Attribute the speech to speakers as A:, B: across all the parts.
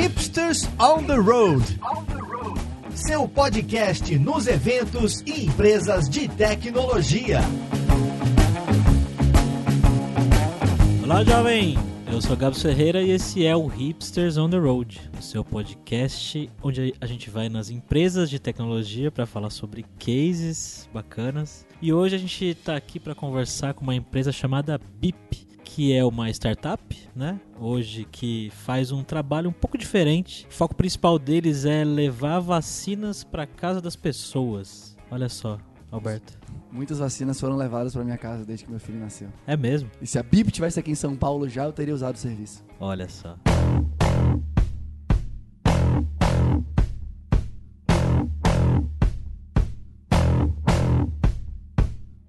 A: Hipsters on the Road. Seu podcast nos eventos e empresas de tecnologia.
B: Olá, jovem! Eu sou Gabs Ferreira e esse é o Hipsters on the Road, o seu podcast onde a gente vai nas empresas de tecnologia para falar sobre cases bacanas. E hoje a gente está aqui para conversar com uma empresa chamada BIP, que é uma startup, né? Hoje que faz um trabalho um pouco diferente. O foco principal deles é levar vacinas para casa das pessoas. Olha só, Alberto.
C: Muitas vacinas foram levadas para minha casa desde que meu filho nasceu.
B: É mesmo?
C: E se a BIP tivesse aqui em São Paulo já, eu teria usado o serviço.
B: Olha só.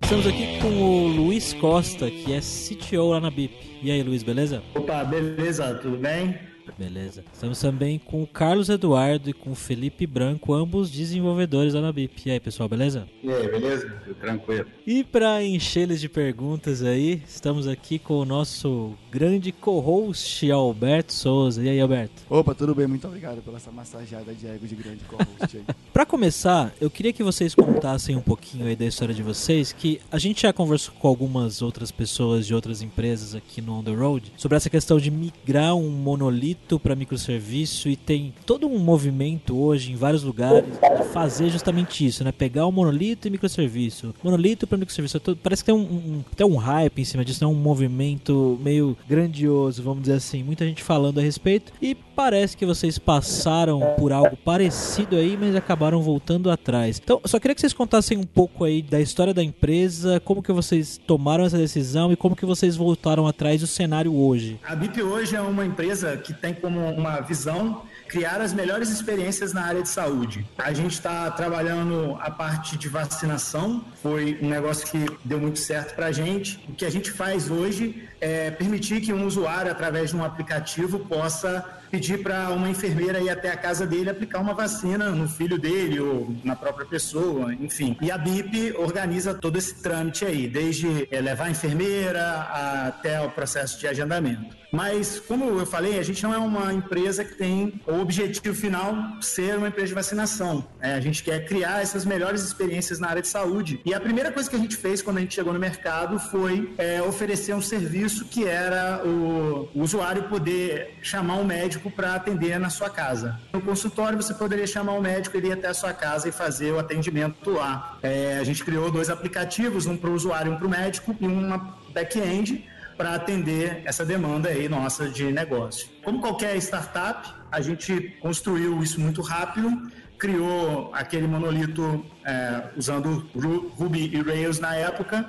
B: Estamos aqui com o Luiz Costa, que é CTO lá na BIP. E aí, Luiz, beleza?
D: Opa, beleza, tudo bem?
B: Beleza. Estamos também com o Carlos Eduardo e com o Felipe Branco, ambos desenvolvedores lá na BIP. E aí, pessoal, beleza?
D: E aí, beleza? Tudo tranquilo.
B: E para encher eles de perguntas aí, estamos aqui com o nosso grande co-host Alberto Souza. E aí, Alberto?
C: Opa, tudo bem? Muito obrigado pela essa massageada de ego de grande co-host aí.
B: para começar, eu queria que vocês contassem um pouquinho aí da história de vocês, que a gente já conversou com algumas outras pessoas de outras empresas aqui no On The Road sobre essa questão de migrar um monolito para microserviço e tem todo um movimento hoje em vários lugares de fazer justamente isso, né? Pegar o monolito e microserviço, monolito para microserviço. Parece que tem um, um, um hype em cima disso, né? um movimento meio grandioso, vamos dizer assim. Muita gente falando a respeito e parece que vocês passaram por algo parecido aí, mas acabaram voltando atrás. Então, só queria que vocês contassem um pouco aí da história da empresa, como que vocês tomaram essa decisão e como que vocês voltaram atrás do cenário hoje.
D: A BIP hoje é uma empresa que tem como uma visão criar as melhores experiências na área de saúde. A gente está trabalhando a parte de vacinação, foi um negócio que deu muito certo para a gente. O que a gente faz hoje é permitir que um usuário, através de um aplicativo, possa pedir para uma enfermeira ir até a casa dele aplicar uma vacina no filho dele ou na própria pessoa, enfim. E a BIP organiza todo esse trâmite aí, desde é, levar a enfermeira até o processo de agendamento. Mas, como eu falei, a gente não é uma empresa que tem o objetivo final ser uma empresa de vacinação. É, a gente quer criar essas melhores experiências na área de saúde. E a primeira coisa que a gente fez quando a gente chegou no mercado foi é, oferecer um serviço que era o, o usuário poder chamar um médico para atender na sua casa. No consultório, você poderia chamar um médico, ele ir até a sua casa e fazer o atendimento lá. É, a gente criou dois aplicativos, um para o usuário e um para o médico, e uma back-end para atender essa demanda aí nossa de negócio. Como qualquer startup, a gente construiu isso muito rápido, criou aquele monolito é, usando Ruby e Rails na época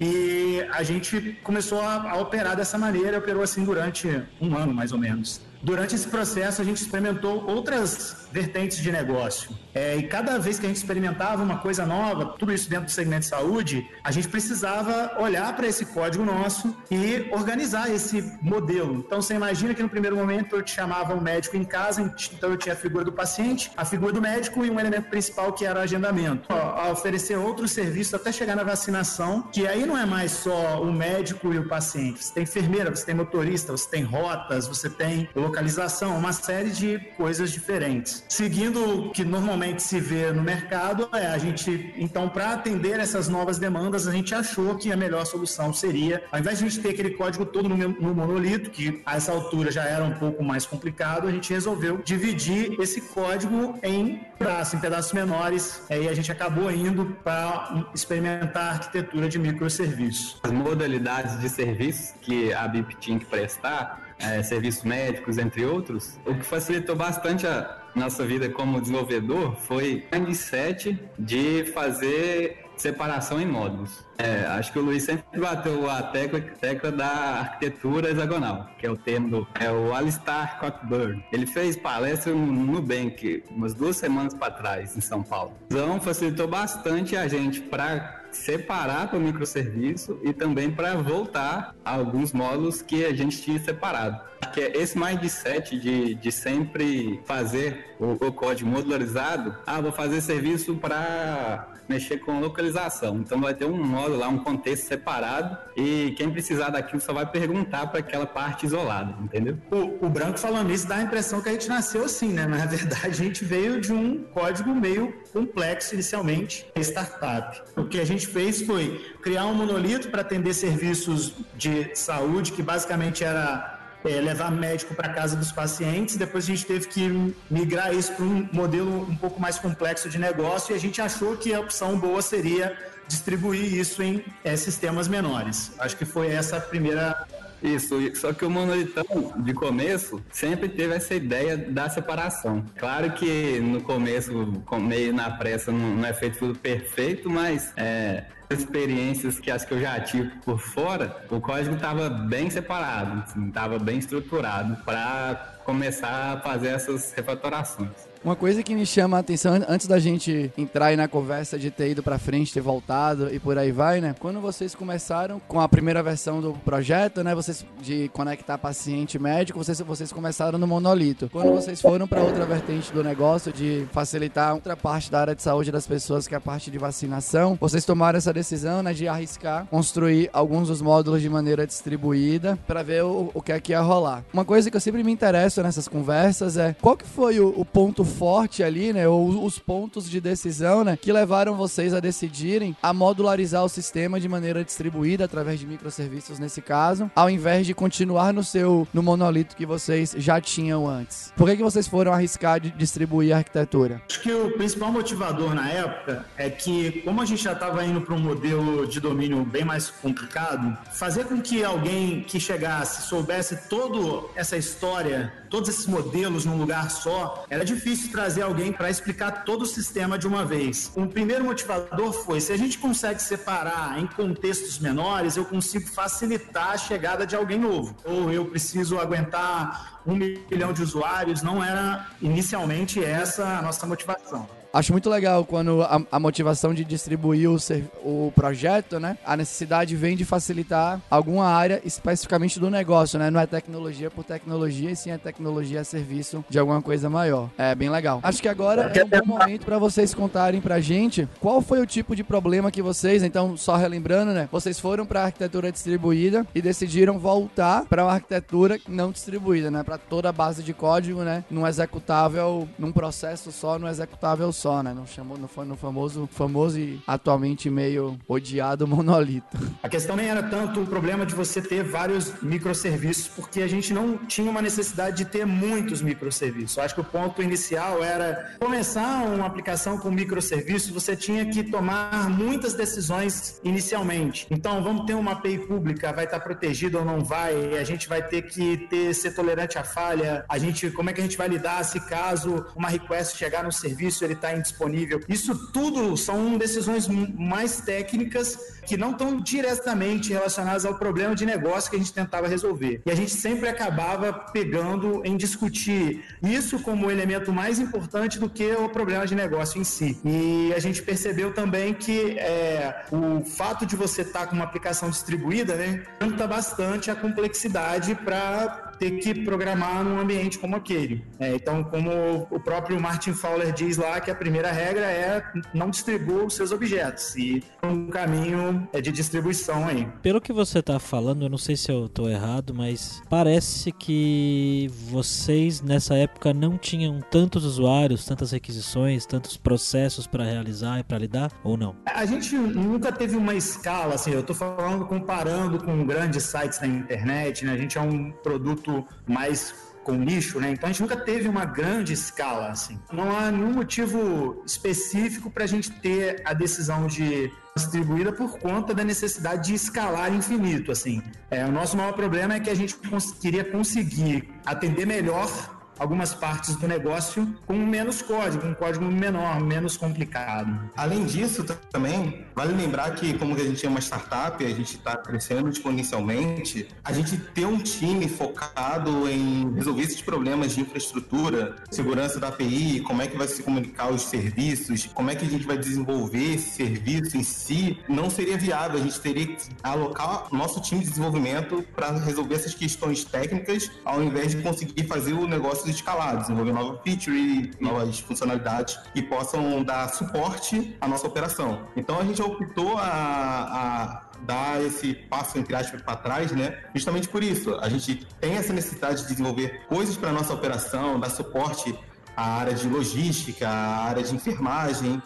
D: e a gente começou a, a operar dessa maneira, operou assim durante um ano mais ou menos. Durante esse processo, a gente experimentou outras vertentes de negócio. É, e cada vez que a gente experimentava uma coisa nova, tudo isso dentro do segmento de saúde, a gente precisava olhar para esse código nosso e organizar esse modelo. Então, você imagina que no primeiro momento eu te chamava um médico em casa, então eu tinha a figura do paciente, a figura do médico e um elemento principal que era o agendamento. A oferecer outros serviços até chegar na vacinação, que aí não é mais só o médico e o paciente. Você tem enfermeira, você tem motorista, você tem rotas, você tem localização, uma série de coisas diferentes. Seguindo o que normalmente se vê no mercado, é, a gente, então, para atender essas novas demandas, a gente achou que a melhor solução seria, ao invés de a gente ter aquele código todo no, no monolito, que a essa altura já era um pouco mais complicado, a gente resolveu dividir esse código em pedaços, em pedaços menores, e a gente acabou indo para experimentar a arquitetura de microserviços.
E: As modalidades de serviços que a BIP tinha que prestar é, serviços médicos, entre outros, o que facilitou bastante a nossa vida como desenvolvedor foi o mindset de fazer separação em módulos. É, acho que o Luiz sempre bateu a tecla, tecla da arquitetura hexagonal, que é o termo do é o Alistair Cockburn. Ele fez palestra no Nubank umas duas semanas para trás em São Paulo. Então facilitou bastante a gente para separar para o microserviço e também para voltar a alguns módulos que a gente tinha separado. que é esse mindset de, de sempre fazer o, o código modularizado. Ah, vou fazer serviço para mexer com localização. Então vai ter um módulo lá, um contexto separado e quem precisar daquilo só vai perguntar para aquela parte isolada, entendeu?
D: O, o, Branco falando isso dá a impressão que a gente nasceu assim, né? Na verdade, a gente veio de um código meio complexo inicialmente, startup. O que a gente fez foi criar um monolito para atender serviços de saúde, que basicamente era é, levar médico para casa dos pacientes. Depois a gente teve que migrar isso para um modelo um pouco mais complexo de negócio e a gente achou que a opção boa seria distribuir isso em é, sistemas menores. Acho que foi essa a primeira
E: isso, só que o monolitão, de começo, sempre teve essa ideia da separação. Claro que no começo, meio na pressa, não, é feito tudo perfeito, mas é, experiências que acho que eu já tive por fora, o código estava bem separado, estava assim, bem estruturado para começar a fazer essas refatorações.
C: Uma coisa que me chama a atenção, antes da gente entrar aí na conversa de ter ido pra frente, ter voltado e por aí vai, né? Quando vocês começaram com a primeira versão do projeto, né? Vocês de conectar paciente médico, vocês, vocês começaram no monolito. Quando vocês foram para outra vertente do negócio, de facilitar outra parte da área de saúde das pessoas, que é a parte de vacinação, vocês tomaram essa decisão, né? De arriscar, construir alguns dos módulos de maneira distribuída para ver o, o que é que ia rolar. Uma coisa que eu sempre me interesso nessas conversas é qual que foi o, o ponto forte ali, né? Ou os pontos de decisão, né? Que levaram vocês a decidirem a modularizar o sistema de maneira distribuída através de microserviços nesse caso, ao invés de continuar no seu no monolito que vocês já tinham antes. Por que, que vocês foram arriscar de distribuir a arquitetura?
D: Acho que o principal motivador na época é que, como a gente já estava indo para um modelo de domínio bem mais complicado, fazer com que alguém que chegasse soubesse toda essa história, todos esses modelos num lugar só, era difícil trazer alguém para explicar todo o sistema de uma vez. Um primeiro motivador foi: se a gente consegue separar em contextos menores, eu consigo facilitar a chegada de alguém novo. Ou eu preciso aguentar um milhão de usuários, não era inicialmente essa a nossa motivação.
C: Acho muito legal quando a, a motivação de distribuir o, o, projeto, né? A necessidade vem de facilitar alguma área especificamente do negócio, né? Não é tecnologia por tecnologia, e sim é tecnologia a serviço de alguma coisa maior. É bem legal. Acho que agora é um bom momento para vocês contarem pra gente qual foi o tipo de problema que vocês, então, só relembrando, né? Vocês foram para arquitetura distribuída e decidiram voltar para uma arquitetura não distribuída, né? Para toda a base de código, né? Num executável, num processo só, no executável só, né? Não chamou, foi no famoso, famoso e atualmente meio odiado monolito.
D: A questão nem era tanto o problema de você ter vários microserviços, porque a gente não tinha uma necessidade de ter muitos microserviços. Acho que o ponto inicial era começar uma aplicação com microserviços, você tinha que tomar muitas decisões inicialmente. Então, vamos ter uma API pública, vai estar protegida ou não vai? A gente vai ter que ter ser tolerante à falha. A gente, como é que a gente vai lidar se caso uma request chegar no serviço, ele está está indisponível. Isso tudo são decisões mais técnicas que não estão diretamente relacionadas ao problema de negócio que a gente tentava resolver. E a gente sempre acabava pegando em discutir isso como elemento mais importante do que o problema de negócio em si. E a gente percebeu também que é, o fato de você estar tá com uma aplicação distribuída, né, aumenta bastante a complexidade para ter que programar num ambiente como aquele. É, então, como o próprio Martin Fowler diz lá, que a primeira regra é não distribua os seus objetos e um caminho é de distribuição aí.
B: Pelo que você está falando, eu não sei se eu estou errado, mas parece que vocês nessa época não tinham tantos usuários, tantas requisições, tantos processos para realizar e para lidar, ou não?
D: A gente nunca teve uma escala, assim, eu estou falando comparando com grandes sites na internet, né? A gente é um produto mais com nicho, né? Então a gente nunca teve uma grande escala, assim. Não há nenhum motivo específico para a gente ter a decisão de distribuída por conta da necessidade de escalar infinito, assim. É, o nosso maior problema é que a gente cons queria conseguir atender melhor algumas partes do negócio com menos código, um código menor, menos complicado.
F: Além disso, também vale lembrar que, como a gente é uma startup, a gente está crescendo exponencialmente, a gente ter um time focado em resolver esses problemas de infraestrutura, segurança da API, como é que vai se comunicar os serviços, como é que a gente vai desenvolver esse serviço em si, não seria viável. A gente teria que alocar nosso time de desenvolvimento para resolver essas questões técnicas, ao invés de conseguir fazer o negócio escalado, desenvolver nova feature, novas funcionalidades que possam dar suporte à nossa operação. Então a gente optou a, a dar esse passo, entre aspas, para trás, né? Justamente por isso. A gente tem essa necessidade de desenvolver coisas para nossa operação, dar suporte à área de logística, à área de enfermagem,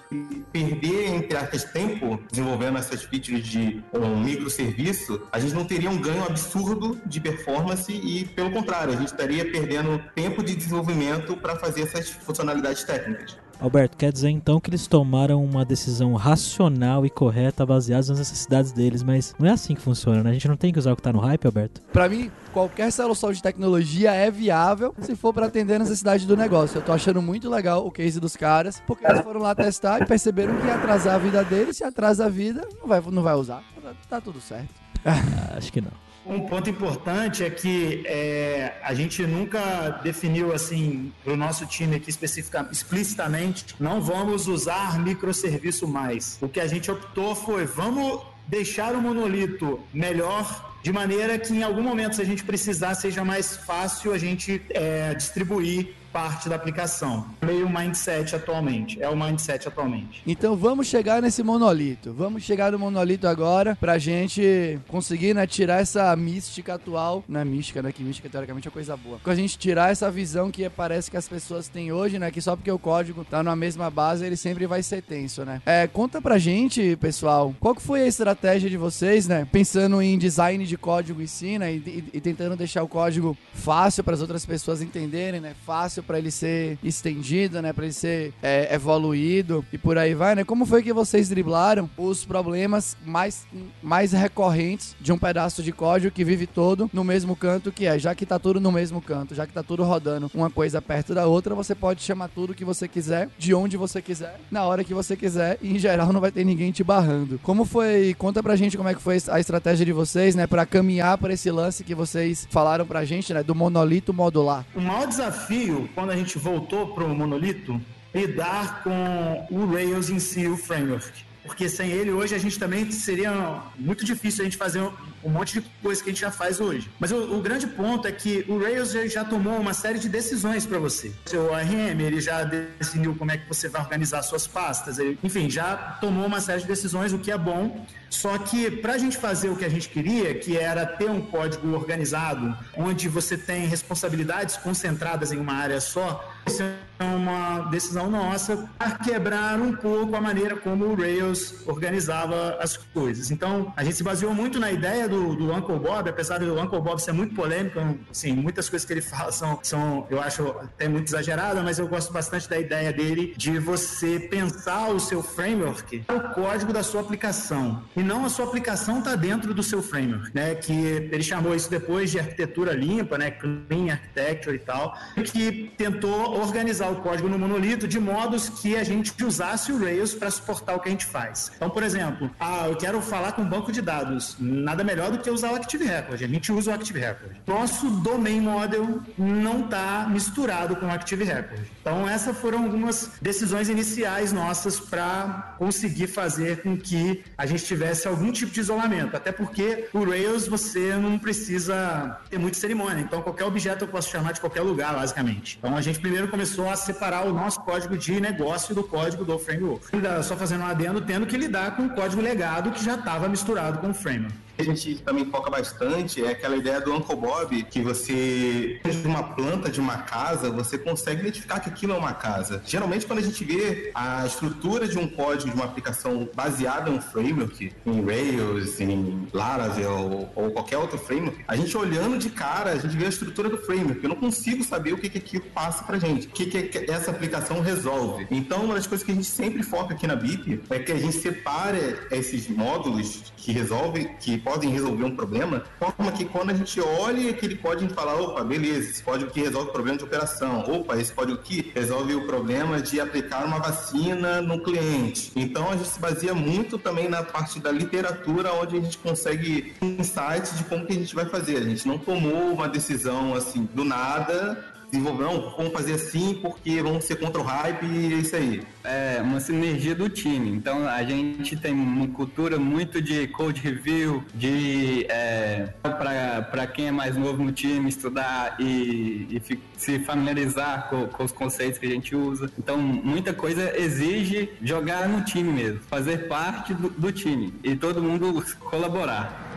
F: perder, entre aspas, tempo desenvolvendo essas features de um microserviço, a gente não teria um ganho absurdo de performance e, pelo contrário, a gente estaria perdendo tempo de desenvolvimento para fazer essas funcionalidades técnicas.
B: Alberto, quer dizer então que eles tomaram uma decisão racional e correta baseada nas necessidades deles, mas não é assim que funciona, né? A gente não tem que usar o que tá no hype, Alberto?
C: Para mim, qualquer solução de tecnologia é viável se for para atender a necessidade do negócio. Eu tô achando muito legal o case dos caras, porque eles foram lá testar e perceberam que ia atrasar a vida deles, se atrasa a vida, não vai, não vai usar. Tá tudo certo.
B: Ah, acho que não.
D: Um ponto importante é que é, a gente nunca definiu assim para o nosso time aqui especificamente, explicitamente, não vamos usar microserviço mais. O que a gente optou foi vamos deixar o monolito melhor de maneira que em algum momento, se a gente precisar, seja mais fácil a gente é, distribuir parte da aplicação. Meio mindset atualmente, é o mindset atualmente.
C: Então vamos chegar nesse monolito. Vamos chegar no monolito agora pra gente conseguir, né, tirar essa mística atual. Não é mística, né? Que mística teoricamente é coisa boa. Com a gente tirar essa visão que parece que as pessoas têm hoje, né? Que só porque o código tá na mesma base, ele sempre vai ser tenso, né? É, conta pra gente, pessoal, qual que foi a estratégia de vocês, né? Pensando em design de código em si, né? E, e, e tentando deixar o código fácil para as outras pessoas entenderem, né? Fácil para ele ser estendido, né? Para ele ser é, evoluído e por aí vai, né? Como foi que vocês driblaram os problemas mais, mais recorrentes de um pedaço de código que vive todo no mesmo canto que é? Já que tá tudo no mesmo canto, já que tá tudo rodando uma coisa perto da outra, você pode chamar tudo que você quiser, de onde você quiser, na hora que você quiser e em geral não vai ter ninguém te barrando. Como foi? Conta pra gente como é que foi a estratégia de vocês, né? Para caminhar para esse lance que vocês falaram pra gente, né? Do monolito modular.
D: O maior desafio quando a gente voltou para o monolito, lidar com o Rails em si, o framework. Porque sem ele hoje a gente também seria muito difícil a gente fazer um monte de coisa que a gente já faz hoje. Mas o, o grande ponto é que o Rails já, tomou uma série de decisões para você. Seu ORM, ele já definiu como é que você vai organizar suas pastas, ele, enfim, já tomou uma série de decisões, o que é bom. Só que para a gente fazer o que a gente queria, que era ter um código organizado, onde você tem responsabilidades concentradas em uma área só, isso é uma decisão nossa para quebrar um pouco a maneira como o Rails organizava as coisas. Então, a gente se baseou muito na ideia do, do Uncle Bob, apesar do Uncle Bob ser muito polêmico, assim, muitas coisas que ele fala são, são, eu acho, até muito exageradas, mas eu gosto bastante da ideia dele de você pensar o seu framework, o código da sua aplicação, e não a sua aplicação está dentro do seu framework, né? Que ele chamou isso depois de arquitetura limpa, né? Clean Architecture e tal, que tentou organizar o código no monolito de modos que a gente usasse o Rails para suportar o que a gente faz. Então, por exemplo, ah, eu quero falar com um banco de dados, nada melhor do que usar o Active Record. A gente usa o Active Record. Nosso domain model não está misturado com o Active Record. Então, essas foram algumas decisões iniciais nossas para conseguir fazer com que a gente tivesse algum tipo de isolamento. Até porque o Rails você não precisa ter muita cerimônia. Então, qualquer objeto eu posso chamar de qualquer lugar, basicamente. Então, a gente primeiro começou a separar o nosso código de negócio do código do framework. Só fazendo um adendo, tendo que lidar com o código legado que já estava misturado com o framework
F: a gente também foca bastante é aquela ideia do Uncle Bob, que você, de uma planta de uma casa, você consegue identificar que aquilo é uma casa. Geralmente, quando a gente vê a estrutura de um código de uma aplicação baseada em um framework, em Rails, em Laravel ou qualquer outro framework, a gente olhando de cara, a gente vê a estrutura do framework. Eu não consigo saber o que, que aquilo passa pra gente, o que, que essa aplicação resolve. Então, uma das coisas que a gente sempre foca aqui na BIP é que a gente separe esses módulos que resolvem, que podem resolver um problema, forma que quando a gente olha aquele código, a fala, opa, beleza, esse código aqui resolve o problema de operação. Opa, esse código aqui resolve o problema de aplicar uma vacina no cliente. Então a gente se baseia muito também na parte da literatura, onde a gente consegue insights de como que a gente vai fazer. A gente não tomou uma decisão assim do nada não, vamos fazer assim porque vamos ser contra o hype e é isso aí.
E: É uma sinergia do time. Então a gente tem uma cultura muito de code review, de é, para quem é mais novo no time estudar e, e se familiarizar com, com, os conceitos que a gente usa. Então muita coisa exige jogar no time mesmo, fazer parte do, do time e todo mundo colaborar.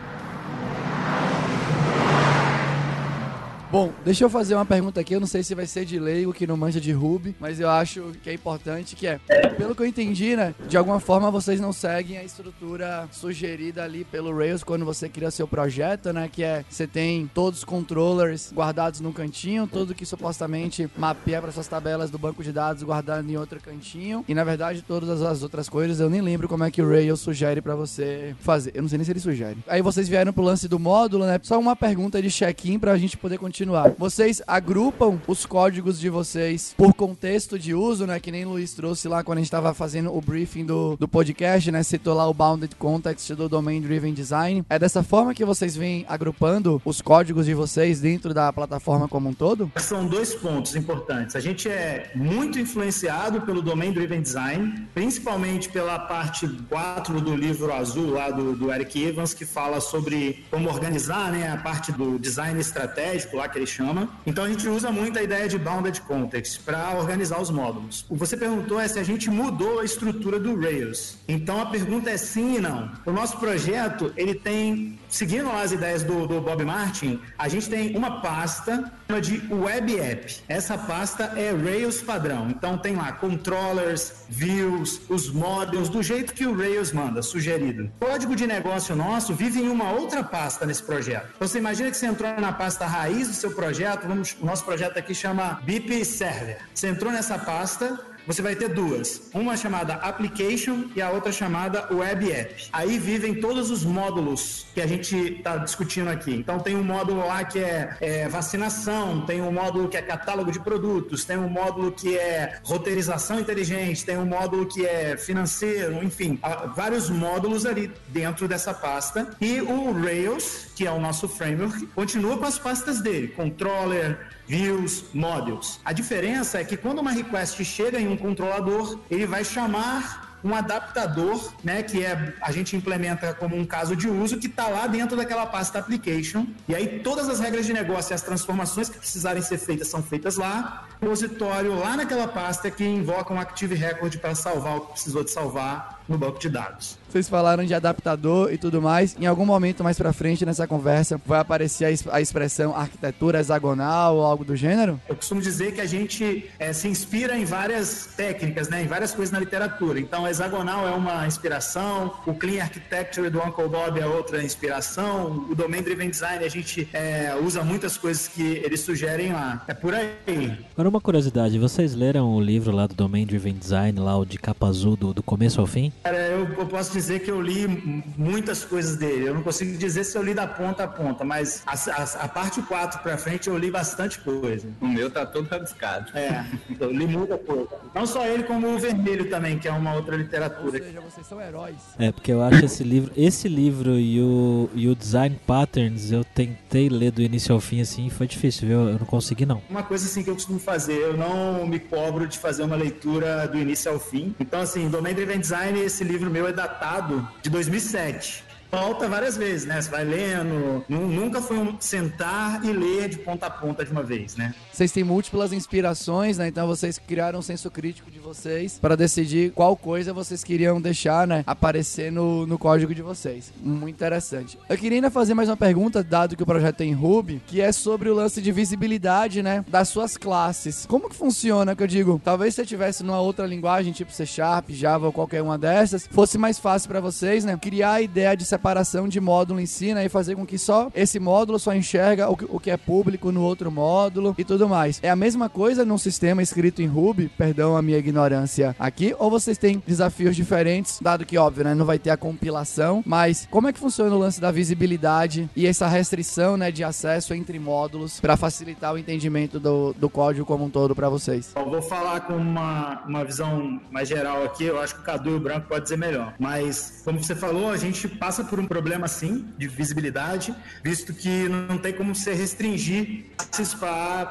C: Bom, deixa eu fazer uma pergunta aqui. Eu não sei se vai ser de leigo que não manja de Ruby, mas eu acho que é importante, que é, pelo que eu entendi, né, de alguma forma vocês não seguem a estrutura sugerida ali pelo Rails quando você cria seu projeto, né, que é você tem todos os controllers guardados num cantinho, tudo que supostamente mapeia para suas tabelas do banco de dados guardado em outro cantinho, e na verdade todas as outras coisas eu nem lembro como é que o Rails sugere para você fazer. Eu não sei nem se ele sugere. Aí vocês vieram pro lance do módulo, né? Só uma pergunta de check-in pra gente poder continuar continuar. Vocês agrupam os códigos de vocês por contexto de uso, né? Que nem o Luiz trouxe lá quando a gente estava fazendo o briefing do, do podcast, né? Citou lá o Bounded Context do Domain Driven Design. É dessa forma que vocês vêm agrupando os códigos de vocês dentro da plataforma como um todo?
D: São dois pontos importantes. A gente é muito influenciado pelo Domain Driven Design, principalmente pela parte 4 do livro azul lá do, do Eric Evans, que fala sobre como organizar né, a parte do design estratégico lá que ele chama. Então a gente usa muito a ideia de bounded context para organizar os módulos. O que você perguntou é se a gente mudou a estrutura do Rails. Então a pergunta é sim e não. O nosso projeto, ele tem, seguindo as ideias do, do Bob Martin, a gente tem uma pasta de Web App. Essa pasta é Rails padrão. Então tem lá controllers, views, os modules, do jeito que o Rails manda, sugerido. O código de negócio nosso vive em uma outra pasta nesse projeto. Então você imagina que você entrou na pasta raiz seu projeto, vamos, o nosso projeto aqui chama BIP Server. Você entrou nessa pasta, você vai ter duas. Uma chamada Application e a outra chamada Web App. Aí vivem todos os módulos que a gente está discutindo aqui. Então tem um módulo lá que é, é, vacinação, tem um módulo que é catálogo de produtos, tem um módulo que é roteirização inteligente, tem um módulo que é financeiro, enfim, vários módulos ali dentro dessa pasta. E o Rails, que é o nosso framework, continua com as pastas dele, controller, views, modules. A diferença é que quando uma request chega em um controlador, ele vai chamar um adaptador, né, que é a gente implementa como um caso de uso que está lá dentro daquela pasta application. E aí todas as regras de negócio e as transformações que precisarem ser feitas são feitas lá. O repositório lá naquela pasta que invoca um Active Record para salvar o que precisou de salvar no banco de dados.
C: Vocês falaram de adaptador e tudo mais. Em algum momento mais para frente nessa conversa vai aparecer a, expressão arquitetura hexagonal ou algo do gênero?
D: Eu costumo dizer que a gente é, se inspira em várias técnicas, né, em várias coisas na literatura. Então, hexagonal é uma inspiração, o Clean Architecture do Uncle Bob é outra inspiração, o Domain Driven Design a gente é, usa muitas coisas que eles sugerem lá. É por aí.
B: Agora, uma curiosidade: vocês leram o livro lá do Domain Driven Design, lá o de capa azul, do, do começo ao fim?
D: Cara, eu, eu, posso dizer que eu li muitas coisas dele. Eu não consigo dizer se eu li da ponta a ponta, mas a, a, a parte 4 pra frente eu li bastante coisa.
E: O meu tá todo rabiscado.
D: É, eu li muita coisa. Não só ele, como o Vermelho também, que é uma outra literatura.
C: Ou seja, vocês são heróis.
B: É, porque eu acho esse livro, esse livro e o, e o Design Patterns, eu tentei ler do início ao fim assim, foi difícil, viu? Eu não consegui não.
D: Uma coisa assim que eu costumo fazer, eu não me cobro de fazer uma leitura do início ao fim. Então assim, Domain Driven Design, esse livro meu é datado de 2007 volta várias vezes, né? Você vai lendo. Nunca foi um sentar e ler de ponta a ponta de uma vez, né?
C: Vocês têm múltiplas inspirações, né? Então vocês criaram um senso crítico de vocês para decidir qual coisa vocês queriam deixar, né? Aparecer no, no código de vocês. Muito interessante. Eu queria ainda fazer mais uma pergunta, dado que o projeto tem Ruby, que é sobre o lance de visibilidade, né? Das suas classes. Como que funciona? Que eu digo, talvez se você tivesse numa outra linguagem, tipo C Sharp, Java ou qualquer uma dessas, fosse mais fácil para vocês, né? Criar a ideia de separação de módulo em si, né? E fazer com que só esse módulo só enxerga o que, o que é público no outro módulo e tudo mais. É a mesma coisa num sistema escrito em Ruby, perdão a minha ignorância aqui, ou vocês têm desafios diferentes, dado que, óbvio, né? Não vai ter a compilação, mas como é que funciona o lance da visibilidade e essa restrição, né, de acesso entre módulos para facilitar o entendimento do, do código como um todo para vocês?
D: Eu vou falar com uma, uma visão mais geral aqui, eu acho que o Cadu e o Branco pode dizer melhor. Mas, como você falou, a gente passa por um problema, sim, de visibilidade, visto que não tem como se restringir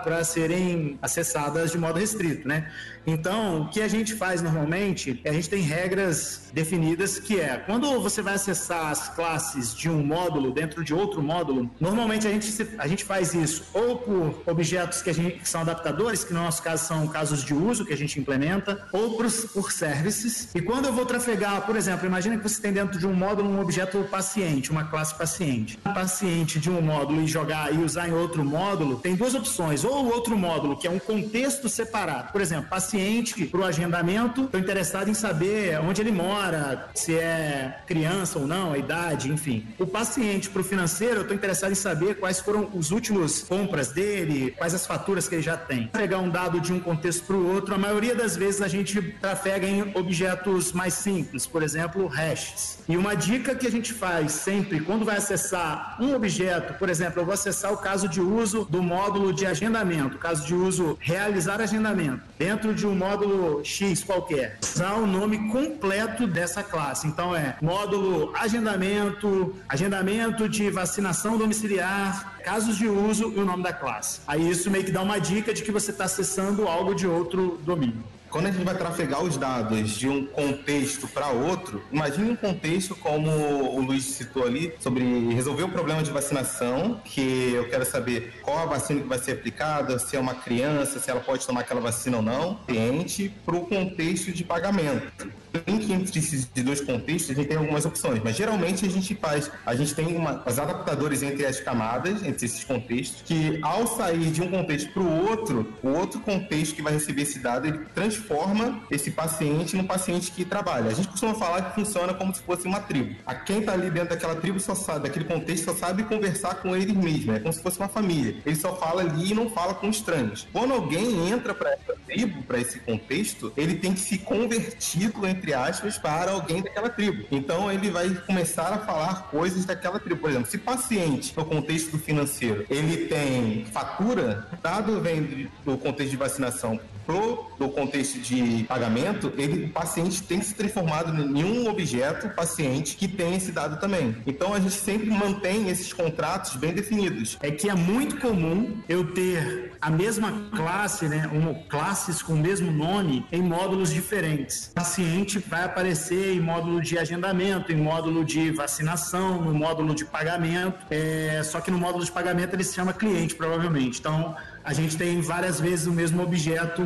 D: para serem acessadas de modo restrito, né? Então, o que a gente faz normalmente, é a gente tem regras definidas que é, quando você vai acessar as classes de um módulo dentro de outro módulo, normalmente a gente, a gente faz isso ou por objetos que, gente, que são adaptadores, que no nosso caso são casos de uso que a gente implementa, ou por, por services. E quando eu vou trafegar, por exemplo, imagina que você tem dentro de um módulo um objeto paciente, uma classe paciente. Um paciente de um módulo e jogar e usar em outro módulo, tem duas opções. Ou o outro módulo, que é um contexto separado. Por exemplo, paciente paciente para o agendamento, estou interessado em saber onde ele mora, se é criança ou não, a idade, enfim. O paciente para o financeiro, eu estou interessado em saber quais foram os últimos compras dele, quais as faturas que ele já tem. Pegar um dado de um contexto para o outro, a maioria das vezes a gente trafega em objetos mais simples, por exemplo, hashes. E uma dica que a gente faz sempre quando vai acessar um objeto, por exemplo, eu vou acessar o caso de uso do módulo de agendamento, caso de uso realizar agendamento, dentro de um módulo X qualquer, usar o nome completo dessa classe. Então é módulo agendamento, agendamento de vacinação domiciliar, casos de uso e o nome da classe. Aí isso meio que dá uma dica de que você está acessando algo de outro domínio
F: quando a gente vai trafegar os dados de um contexto para outro, imagine um contexto como o Luiz citou ali, sobre resolver o problema de vacinação, que eu quero saber qual a vacina que vai ser aplicada, se é uma criança, se ela pode tomar aquela vacina ou não, cliente, para o contexto de pagamento link entre esses dois contextos, a gente tem algumas opções, mas geralmente a gente faz, a gente tem uma, os adaptadores entre as camadas, entre esses contextos, que ao sair de um contexto para o outro, o outro contexto que vai receber esse dado, ele transforma esse paciente no paciente que trabalha. A gente costuma falar que funciona como se fosse uma tribo. A quem está ali dentro daquela tribo só sabe, daquele contexto, só sabe conversar com ele mesmo, é como se fosse uma família. Ele só fala ali e não fala com estranhos. Quando alguém entra para essa tribo, para esse contexto, ele tem que se convertido entre entre aspas, para alguém daquela tribo. Então ele vai começar a falar coisas daquela tribo. Por exemplo, se paciente, no contexto financeiro, ele tem fatura, dado vem do contexto de vacinação pro do contexto de pagamento, ele, o paciente tem que se transformado em um objeto paciente que tem esse dado também. Então a gente sempre mantém esses contratos bem definidos.
D: É que é muito comum eu ter a mesma classe, né, uma classes com o mesmo nome em módulos diferentes. O paciente vai aparecer em módulo de agendamento, em módulo de vacinação, no módulo de pagamento. É, só que no módulo de pagamento ele se chama cliente, provavelmente. Então a gente tem várias vezes o mesmo objeto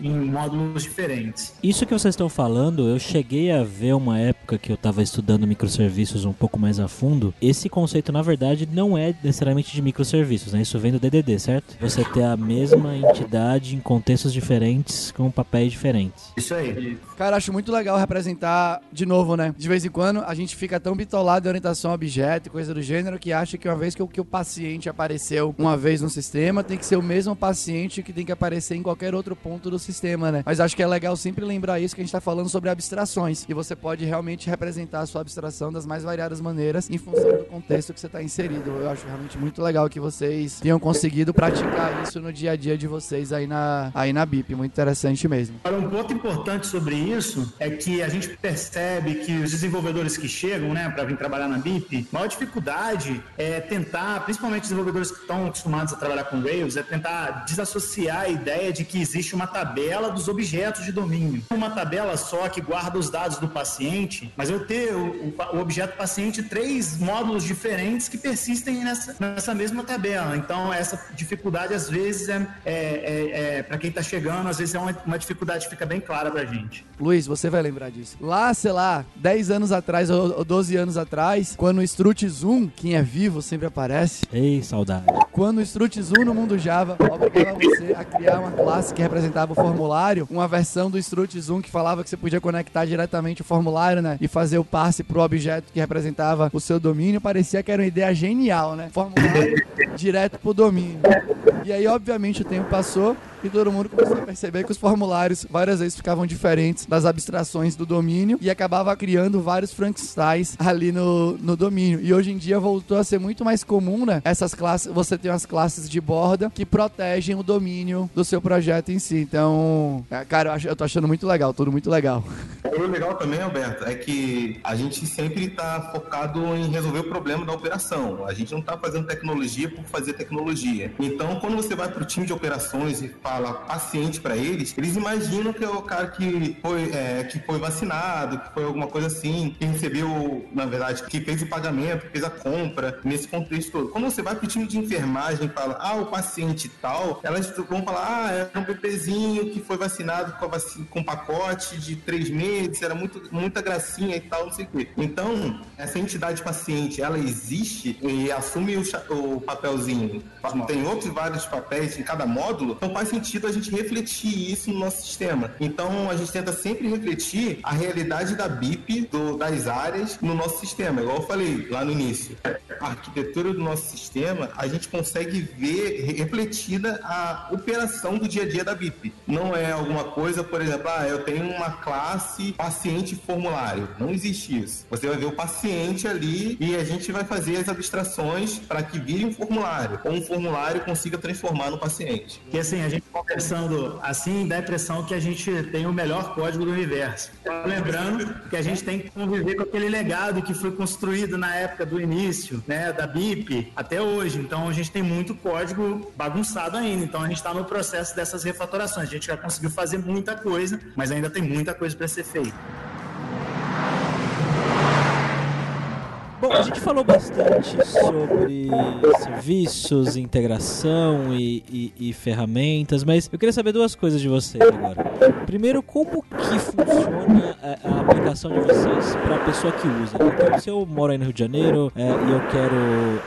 D: em módulos diferentes.
B: Isso que vocês estão falando, eu cheguei a ver uma época que eu estava estudando microserviços um pouco mais a fundo. Esse conceito, na verdade, não é necessariamente de microserviços, né? Isso vem do DDD, certo? Você ter a mesma entidade em contextos diferentes com papéis diferentes.
D: Isso aí.
C: Cara, acho muito legal representar de novo, né? De vez em quando a gente fica tão bitolado em orientação a objeto e coisa do gênero que acha que uma vez que o, que o paciente apareceu uma vez no sistema, tem que ser o mesmo paciente que tem que aparecer em qualquer outro ponto do sistema, né? Mas acho que é legal sempre lembrar isso que a gente tá falando sobre abstrações. E você pode realmente representar a sua abstração das mais variadas maneiras em função do contexto que você está inserido. Eu acho realmente muito legal que vocês tenham conseguido praticar isso no dia a dia de vocês aí na, aí na BIP. Muito interessante mesmo.
D: Um ponto importante sobre isso é que a gente percebe que os desenvolvedores que chegam, né, para vir trabalhar na BIP, maior dificuldade é tentar, principalmente desenvolvedores que estão acostumados a trabalhar com Rails, é tentar tentar desassociar a ideia de que existe uma tabela dos objetos de domínio. Uma tabela só que guarda os dados do paciente, mas eu ter o, o objeto paciente três módulos diferentes que persistem nessa, nessa mesma tabela. Então, essa dificuldade, às vezes, é, é, é, é para quem está chegando, às vezes é uma, uma dificuldade que fica bem clara para gente.
C: Luiz, você vai lembrar disso. Lá, sei lá, 10 anos atrás ou 12 anos atrás, quando o Strut Zoom, quem é vivo sempre aparece.
B: Ei, saudade.
C: Quando o Strut Zoom no mundo Java obrigava, obrigava você a criar uma classe que representava o formulário, uma versão do Struts 1 que falava que você podia conectar diretamente o formulário, né? E fazer o passe pro objeto que representava o seu domínio. Parecia que era uma ideia genial, né? Formulário direto pro domínio. E aí, obviamente, o tempo passou e todo mundo começou a perceber que os formulários várias vezes ficavam diferentes das abstrações do domínio e acabava criando vários Frankensteins ali no, no domínio. E hoje em dia voltou a ser muito mais comum, né? Essas classes, você tem umas classes de borda que protegem o domínio do seu projeto em si. Então, é, cara, eu, acho, eu tô achando muito legal, tudo muito legal.
F: O legal também, Alberto, é que a gente sempre está focado em resolver o problema da operação. A gente não está fazendo tecnologia por fazer tecnologia. Então, quando você vai para o time de operações e fala paciente para eles, eles imaginam que é o cara que foi, é, que foi vacinado, que foi alguma coisa assim, que recebeu, na verdade, que fez o pagamento, que fez a compra, nesse contexto todo. Quando você vai para o time de enfermagem e fala, ah, o paciente tal, elas vão falar, ah, era um bebezinho que foi vacinado com, vacina, com pacote de três meses, era muito, muita gracinha e tal, não sei o quê. Então, essa entidade paciente, ela existe e assume o, o papelzinho. Tem outros vários papéis em cada módulo, então faz a gente refletir isso no nosso sistema. Então a gente tenta sempre refletir a realidade da BIP, do, das áreas, no nosso sistema. Igual eu falei lá no início. A arquitetura do nosso sistema, a gente consegue ver refletida a operação do dia a dia da BIP. Não é alguma coisa, por exemplo, ah, eu tenho uma classe paciente formulário. Não existe isso. Você vai ver o paciente ali e a gente vai fazer as abstrações para que vire um formulário, ou um formulário consiga transformar no paciente.
D: Que assim, a gente conversando assim, dá a impressão que a gente tem o melhor código do universo. Lembrando que a gente tem que conviver com aquele legado que foi construído na época do início, né, da BIP até hoje. Então a gente tem muito código bagunçado ainda. Então a gente está no processo dessas refatorações. A gente já conseguiu fazer muita coisa, mas ainda tem muita coisa para ser feita.
B: Bom, a gente falou bastante sobre serviços, integração e, e, e, ferramentas, mas eu queria saber duas coisas de vocês agora. Primeiro, como que funciona a, a aplicação de vocês para a pessoa que usa? Então, se eu moro aí no Rio de Janeiro é, e eu quero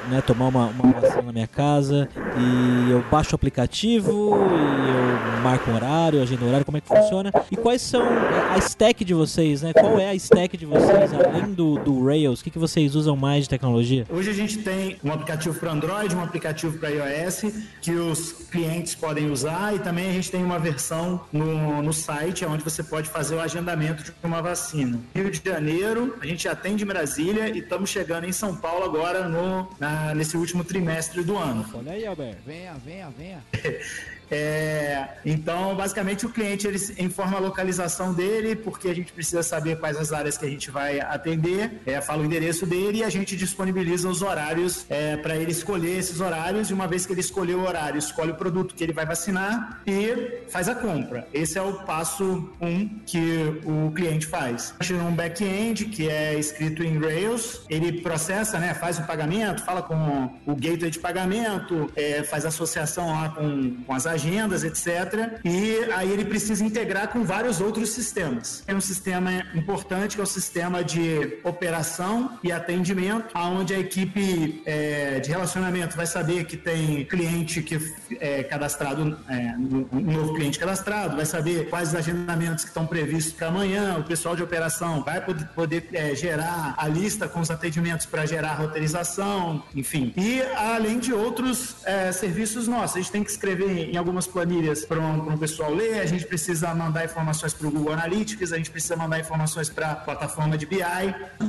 B: né, tomar uma, uma vacina na minha casa e eu baixo o aplicativo e eu marco um horário, agendo um horário, como é que funciona? E quais são a stack de vocês, né? Qual é a stack de vocês, além do, do Rails? O que, que vocês usam mais de tecnologia?
D: Hoje a gente tem um aplicativo para Android, um aplicativo para iOS que os clientes podem usar e também a gente tem uma versão no, no site onde você pode fazer o agendamento de uma vacina. Rio de Janeiro, a gente atende em Brasília e estamos chegando em São Paulo agora no, na, nesse último trimestre do ano.
B: Olha aí, Alberto.
C: Venha, venha, venha.
D: É, então, basicamente, o cliente ele informa a localização dele, porque a gente precisa saber quais as áreas que a gente vai atender, é, fala o endereço dele e a gente disponibiliza os horários é, para ele escolher esses horários. E uma vez que ele escolheu o horário, escolhe o produto que ele vai vacinar e faz a compra. Esse é o passo um que o cliente faz. A gente um back-end que é escrito em Rails, ele processa, né, faz o pagamento, fala com o gateway de pagamento, é, faz associação lá com, com as agendas, etc. E aí ele precisa integrar com vários outros sistemas. Tem um sistema importante que é o sistema de operação e atendimento, onde a equipe é, de relacionamento vai saber que tem cliente que é cadastrado, é, um novo cliente cadastrado, vai saber quais os agendamentos que estão previstos para amanhã, o pessoal de operação vai poder, poder é, gerar a lista com os atendimentos para gerar roteirização, enfim. E além de outros é, serviços nossos, a gente tem que escrever em algumas planilhas para um, um, pessoal ler, a gente precisa mandar informações para o Google Analytics, a gente precisa mandar informações para a plataforma de BI,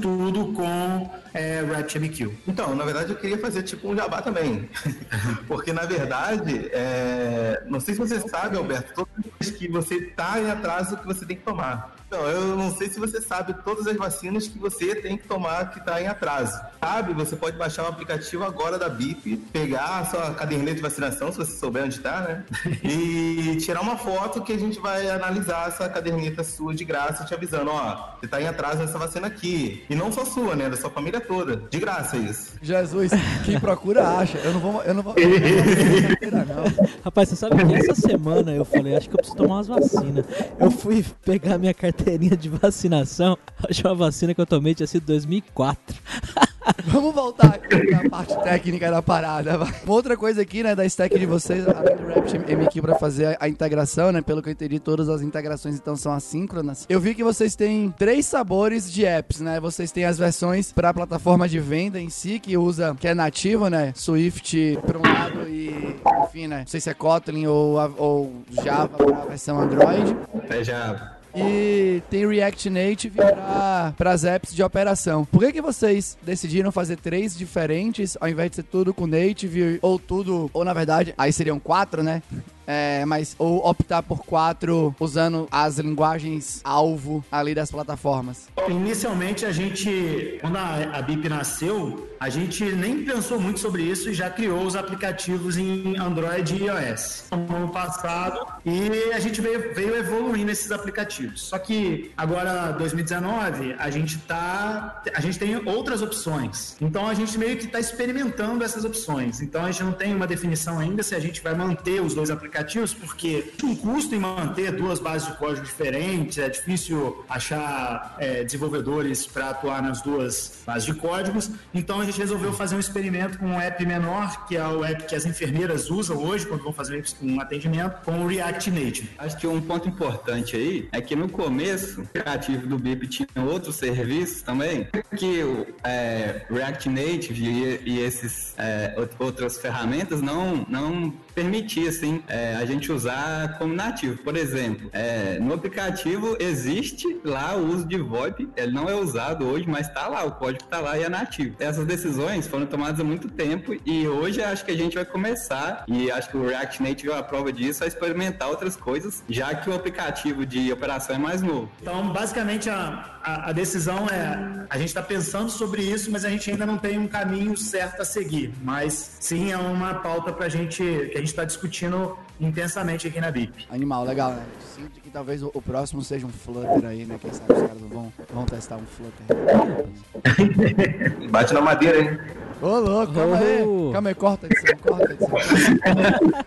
D: tudo com é, RabbitMQ.
F: Então, na verdade, eu queria fazer tipo um jabá também. Porque, na verdade, é... não sei se você sabe, Alberto, todas as que você está em atraso que você tem que tomar. Então, eu não sei se você sabe todas as vacinas que você tem que tomar que está em atraso. Sabe? Você pode baixar o aplicativo agora da BIP, pegar a sua caderneta de vacinação, se você souber onde está, né? E tirar uma foto que a gente vai analisar essa caderneta sua de graça, te avisando, ó, você está em atraso nessa vacina aqui. E não só sua, né? Da sua família toda. De graça isso.
C: Jesus, quem procura acha. Eu não vou. Eu não vou. Eu não, vou não.
B: Rapaz, você sabe que essa semana eu falei, acho que eu preciso tomar umas vacinas. Eu fui pegar minha carteirinha de vacinação. Acho uma vacina que eu tomei tinha sido 2004.
C: Vamos voltar aqui na parte técnica da parada. vai. Outra coisa aqui, né, da stack de vocês, além do RapidMQ para fazer a integração, né, pelo que eu entendi, todas as integrações então são assíncronas. Eu vi que vocês têm três sabores de apps, né? Vocês têm as versões para a plataforma de venda em si, que usa, que é nativa, né, Swift por um lado e, enfim, né, não sei se é Kotlin ou, a- ou Java para a versão Android.
E: É já
C: E tem React Native para as apps de operação. Por que, que vocês decidiram fazer três diferentes ao invés de ser tudo com Native ou tudo, ou na verdade, aí seriam quatro, né? É, mas ou optar por quatro usando as linguagens alvo ali das plataformas.
D: Inicialmente, a gente, quando a, a BIP nasceu, a gente nem pensou muito sobre isso e já criou os aplicativos em Android e iOS no ano passado e a gente veio, veio evoluindo esses aplicativos. Só que agora, 2019, a gente tá, a gente tem outras opções. Então a gente meio que está experimentando essas opções. Então a gente não tem uma definição ainda se a gente vai manter os dois aplicativos, porque tem um custo em manter duas bases de código diferentes, é difícil achar é, desenvolvedores para atuar nas duas bases de códigos. Então a gente resolveu fazer um experimento com um app menor, que é o app que as enfermeiras usam hoje quando vão fazer um atendimento, com o React Native.
E: Acho que um ponto importante aí é que no começo, o aplicativo do BIP tinha outros serviços também, que o é, React Native e, e esses é, out- outras ferramentas não, não permitia assim, é, a gente usar como nativo. Por exemplo, é, no aplicativo existe lá o uso de VoIP, ele não é usado hoje, mas está lá, o código está lá e é nativo. Essas decisões foram tomadas há muito tempo e hoje acho que a gente vai começar, e acho que o React Native é a prova disso, a experimentar outras coisas, já que o aplicativo de operação é mais novo.
D: Então, basicamente, a, a, a decisão é: a gente está pensando sobre isso, mas a gente ainda não tem um caminho certo a seguir. Mas sim, é uma pauta pra gente, que a gente está discutindo intensamente aqui na BIP.
C: Animal, legal, né? Sinto que talvez o, o próximo seja um Flutter aí, né? Quem sabe os caras vão, vão testar um Flutter.
F: Bate na madeira, hein?
C: Ô, louco, calma aí. Calma aí, corta a edição, corta a edição.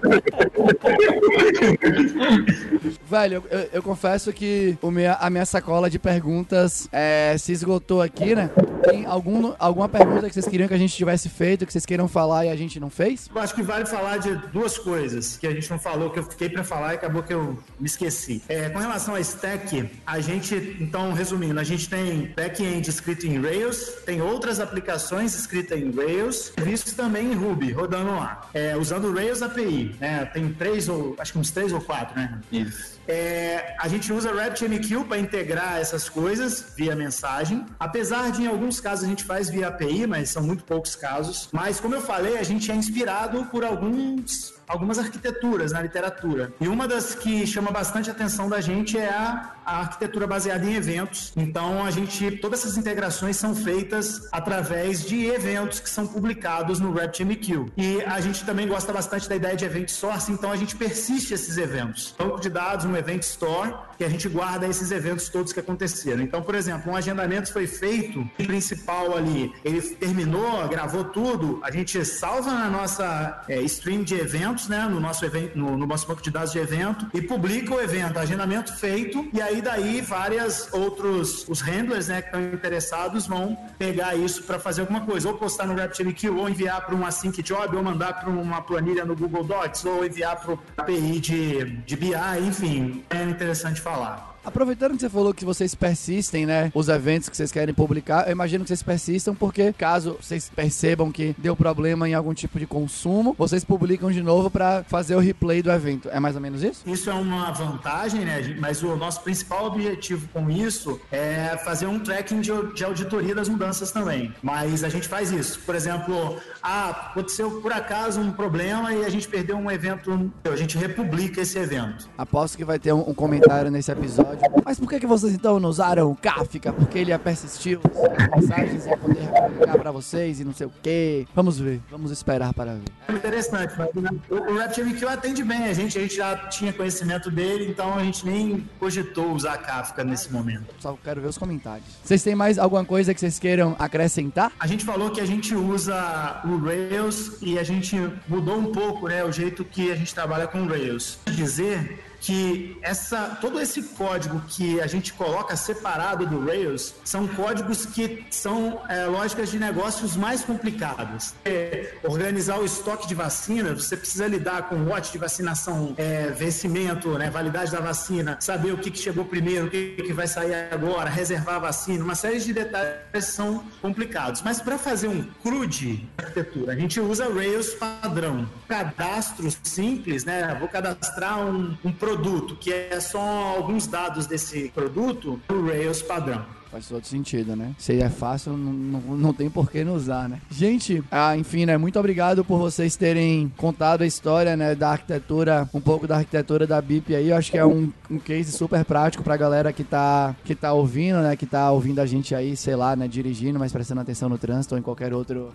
C: Velho, eu, eu- eu confesso que o minha, a minha sacola de perguntas é, se esgotou aqui, né? Tem algum, alguma pergunta que vocês queriam que a gente tivesse feito, que vocês queiram falar e a gente não fez?
D: Eu acho que vale falar de duas coisas que a gente não falou, que eu fiquei para falar e acabou que eu me esqueci. É, com relação a stack, a gente, então, resumindo, a gente tem back-end escrito em Rails, tem outras aplicações escritas em Rails, serviços também em Ruby, rodando lá, é, usando o Rails API. Né? Tem três ou, acho que uns três ou quatro, né?
E: Isso.
D: É, a gente usa RabbitMQ para integrar essas coisas via mensagem. Apesar de em alguns casos a gente faz via API, mas são muito poucos casos. Mas como eu falei, a gente é inspirado por alguns algumas arquiteturas na literatura. E uma das que chama bastante atenção da gente é a, a arquitetura baseada em eventos. Então a gente todas essas integrações são feitas através de eventos que são publicados no RabbitMQ. E a gente também gosta bastante da ideia de event source, então a gente persiste esses eventos. Banco de dados, event store, que a gente guarda esses eventos todos que aconteceram. Então, por exemplo, um agendamento foi feito, o principal ali, ele terminou, gravou tudo, a gente salva na nossa é, stream de eventos, né, no nosso evento, no, no nosso banco de dados de evento e publica o evento, agendamento feito, e aí daí várias outros os handlers, né, que estão interessados vão pegar isso para fazer alguma coisa, ou postar no RabbitMQ, ou enviar para um async job, ou mandar para uma planilha no Google Docs, ou enviar para o API de, de BI, enfim, é interessante falar.
C: Aproveitando que você falou que vocês persistem, né? Os eventos que vocês querem publicar, eu imagino que vocês persistam porque, caso vocês percebam que deu problema em algum tipo de consumo, vocês publicam de novo pra fazer o replay do evento. É mais ou menos isso?
D: Isso é uma vantagem, né? Mas o nosso principal objetivo com isso é fazer um tracking de, de auditoria das mudanças também. Mas a gente faz isso. Por exemplo, ah, aconteceu por acaso um problema e a gente perdeu um evento, a gente republica esse evento.
C: Aposto que vai ter um, um comentário nesse episódio. Mas por que, que vocês então não usaram o Kafka? Porque ele ia persistir as mensagens e ia poder republicar pra vocês e não sei o quê. Vamos ver. Vamos esperar para ver.
D: É interessante, mas o, o atende bem a gente, a gente já tinha conhecimento dele, então a gente nem cogitou usar Kafka nesse momento.
C: Só quero ver os comentários. Vocês têm mais alguma coisa que vocês queiram acrescentar?
D: A gente falou que a gente usa o Rails e a gente mudou um pouco né, o jeito que a gente trabalha com o Rails. Dizer que essa, todo esse código que a gente coloca separado do Rails são códigos que são é, lógicas de negócios mais complicados. É, organizar o estoque de vacina, você precisa lidar com lote de vacinação, é, vencimento, né, validade da vacina, saber o que, que chegou primeiro, o que, que vai sair agora, reservar a vacina, uma série de detalhes são complicados. Mas para fazer um CRUD arquitetura, a gente usa Rails padrão. Cadastro simples, né? Vou cadastrar um, um produto que é só alguns dados desse produto, o Rails padrão.
C: Faz todo sentido, né? Se é fácil, não, não, não tem por que não usar, né? Gente, ah, enfim, né? Muito obrigado por vocês terem contado a história, né? Da arquitetura, um pouco da arquitetura da BIP aí. Eu acho que é um, um case super prático pra galera que tá, que tá ouvindo, né? Que tá ouvindo a gente aí, sei lá, né? Dirigindo, mas prestando atenção no trânsito ou em qualquer outro,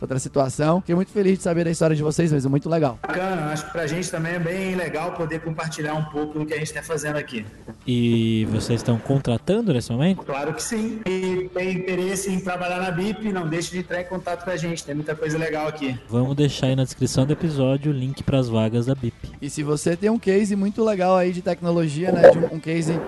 C: outra situação. Fiquei muito feliz de saber da história de vocês mesmo. Muito legal.
D: Bacana, acho que pra gente também é bem legal poder compartilhar um pouco do que a gente tá fazendo aqui.
B: E vocês estão contratando nesse momento?
D: Claro que sim. E tem interesse em trabalhar na BIP, não deixe de entrar em contato com a gente. Tem muita coisa legal aqui.
B: Vamos deixar aí na descrição do episódio o link para as vagas da BIP.
C: E se você tem um case muito legal aí de tecnologia, né? De um case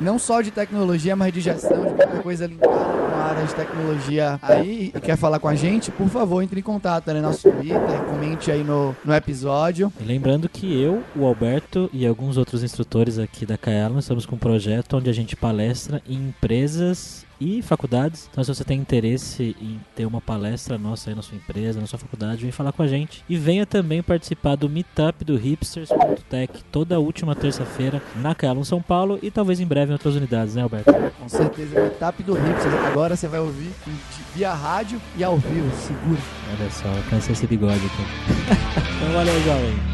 C: não só de tecnologia, mas de gestão, de qualquer coisa linkada com a área de tecnologia aí e quer falar com a gente, por favor, entre em contato, né? Nosso Twitter, comente aí no, no episódio.
B: E lembrando que eu, o Alberto e alguns outros instrutores aqui da Kaelon estamos com um projeto onde a gente palestra em empresas e faculdades. Então, se você tem interesse em ter uma palestra nossa aí na sua empresa, na sua faculdade, vem falar com a gente. E venha também participar do Meetup do Hipsters.tech toda última terça-feira na Calum São Paulo e talvez em breve em outras unidades, né, Alberto?
C: Com certeza, Meetup do Hipsters. Agora você vai ouvir via rádio e ao vivo, seguro.
B: Olha só, cansei esse bigode aqui. então, valeu, jovem.